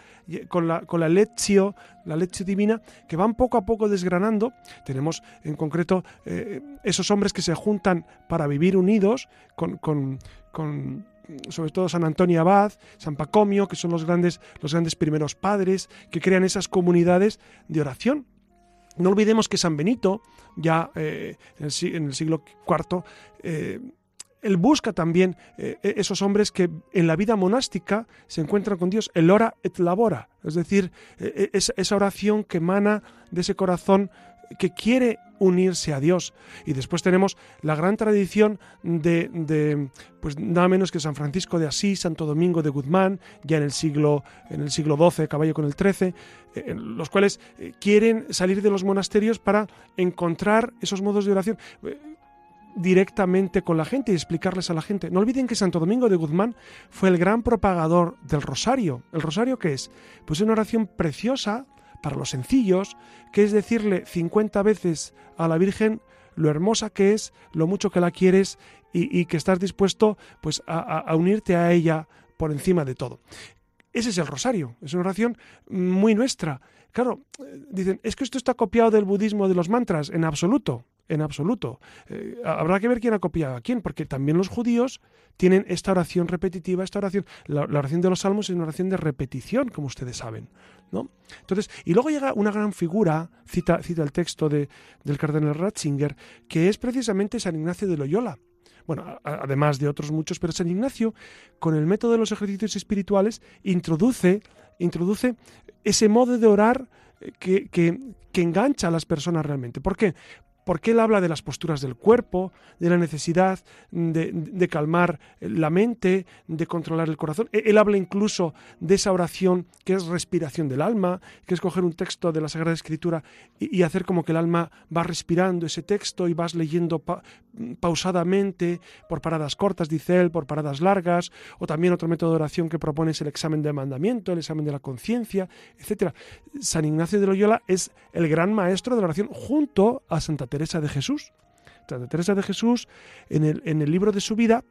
con la, con la lección, la lección divina, que van poco a poco desgranando. Tenemos en concreto eh, esos hombres que se juntan para vivir unidos con, con, con sobre todo San Antonio Abad, San Pacomio, que son los grandes, los grandes primeros padres, que crean esas comunidades de oración. No olvidemos que San Benito, ya eh, en, el, siglo IV, él busca también eh, e, esos hombres que en la vida monástica se encuentran con Dios, el ora et labora, es decir, e, e, esa oración que emana de ese corazón que quiere unirse a Dios. Y después tenemos la gran tradición de, pues nada menos que San Francisco de Asís, Santo Domingo de Guzmán, ya en el siglo, en el siglo XII, caballo con el XIII, los cuales eh, quieren salir de los monasterios para encontrar esos modos de oración directamente con la gente y explicarles a la gente. No olviden que Santo Domingo de Guzmán fue el gran propagador del rosario. ¿El rosario qué es? Pues una oración preciosa para los sencillos, que es decirle 50 veces a la Virgen lo hermosa que es, lo mucho que la quieres y, que estás dispuesto pues a unirte a ella por encima de todo. Ese es el rosario, es una oración muy nuestra. Claro, eh, dicen, es que esto está copiado del budismo de los mantras, en absoluto en absoluto. Eh, habrá que ver quién ha copiado a quién, porque también los judíos tienen esta oración repetitiva, esta oración, la, oración de los salmos es una oración de repetición, como ustedes saben. ¿no? Entonces, y luego llega una gran figura, cita, cita el texto de, del cardenal Ratzinger, que es precisamente San Ignacio de Loyola. Bueno, además de otros muchos, pero San Ignacio, con el método de los ejercicios espirituales, introduce, introduce ese modo de orar que, que, que engancha a las personas realmente. ¿Por qué? Porque él habla de las posturas del cuerpo, de la necesidad de, calmar la mente, de controlar el corazón. E, él habla incluso de esa oración que es respiración del alma, que es coger un texto de la Sagrada Escritura y, hacer como que el alma va respirando ese texto y vas leyendo pausadamente, por paradas cortas, dice él, por paradas largas, o también otro método de oración que propone es el examen de mandamiento, el examen de la conciencia, etc. San Ignacio de Loyola es el gran maestro de la oración junto a Santa Teresa de Jesús. Teresa de Jesús, en el, en el libro de su vida,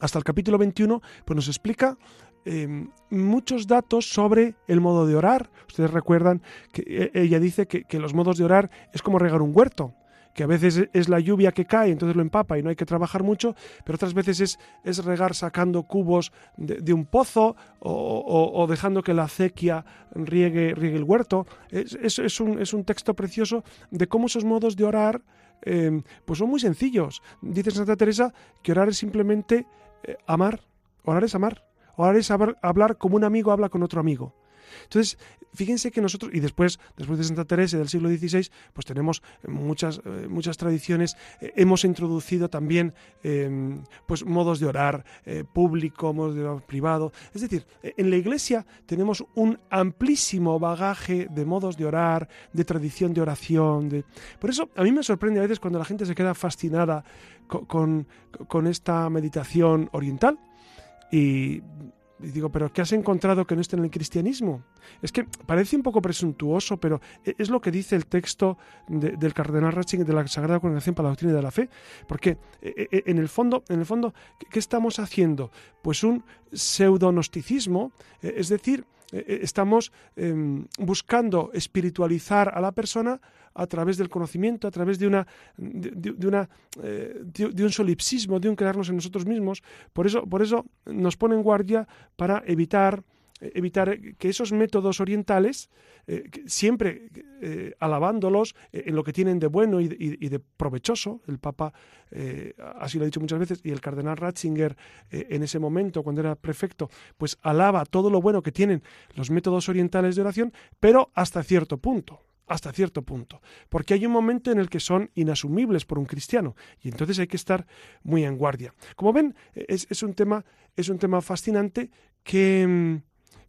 hasta el capítulo 21, pues nos explica em, muchos datos sobre el modo de orar. Ustedes recuerdan que e, ella dice que, los modos de orar es como regar un huerto que a veces es la lluvia que cae, entonces lo empapa y no hay que trabajar mucho, pero otras veces es, es regar sacando cubos de, un pozo o, dejando que la acequia riegue, riegue el huerto. Es, es, un, es, un, texto precioso de cómo esos modos de orar em, pues son muy sencillos. Dice Santa Teresa que orar es simplemente eh, amar, orar es amar, orar es hablar como un amigo habla con otro amigo. Entonces, fíjense que nosotros, y después, después de Santa Teresa del siglo XVI, pues tenemos muchas, eh, muchas tradiciones, eh, hemos introducido también em, pues modos de orar eh, público, modos de orar privado. Es decir, en la iglesia tenemos un amplísimo bagaje de modos de orar, de tradición de oración. Por eso a mí me sorprende a veces cuando la gente se queda fascinada con, con esta meditación oriental. Y y digo, ¿pero qué has encontrado que no esté en el cristianismo? Es que parece un poco presuntuoso, pero e, es lo que dice el texto del cardenal Ratzinger de la Sagrada Congregación para la Doctrina de la Fe. Porque e, e, en el fondo, en el fondo ¿qué estamos haciendo? Pues un pseudonosticismo, es decir, estamos em, buscando espiritualizar a la persona a través del conocimiento, a través de, una, de, una, eh, de, un solipsismo, de un crearnos en nosotros mismos. Por eso, por eso nos pone en guardia para evitar evitar que esos métodos orientales, eh, siempre eh, alabándolos en lo que tienen de bueno y de, provechoso, el Papa así lo ha dicho muchas veces, y el cardenal Ratzinger en ese momento, cuando era prefecto, pues alaba todo lo bueno que tienen los métodos orientales de oración, pero hasta cierto punto hasta cierto punto, porque hay un momento en el que son inasumibles por un cristiano y entonces hay que estar muy en guardia. Como ven, es, un, tema, es un tema fascinante que,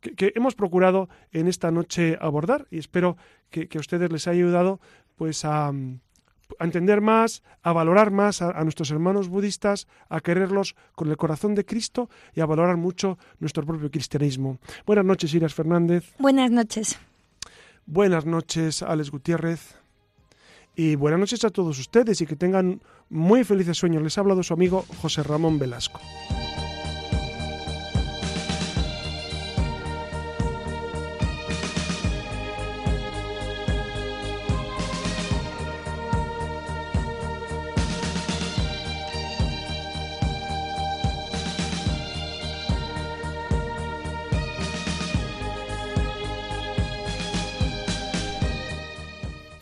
que, hemos procurado en esta noche abordar y espero que, a ustedes les haya ayudado pues a, entender más, a valorar más a, nuestros hermanos budistas, a quererlos con el corazón de Cristo y a valorar mucho nuestro propio cristianismo. Buenas noches, Iras Fernández. Buenas noches. Buenas noches, Alex Gutiérrez. Y buenas noches a todos ustedes y que tengan muy felices sueños. Les ha hablado su amigo José Ramón Velasco.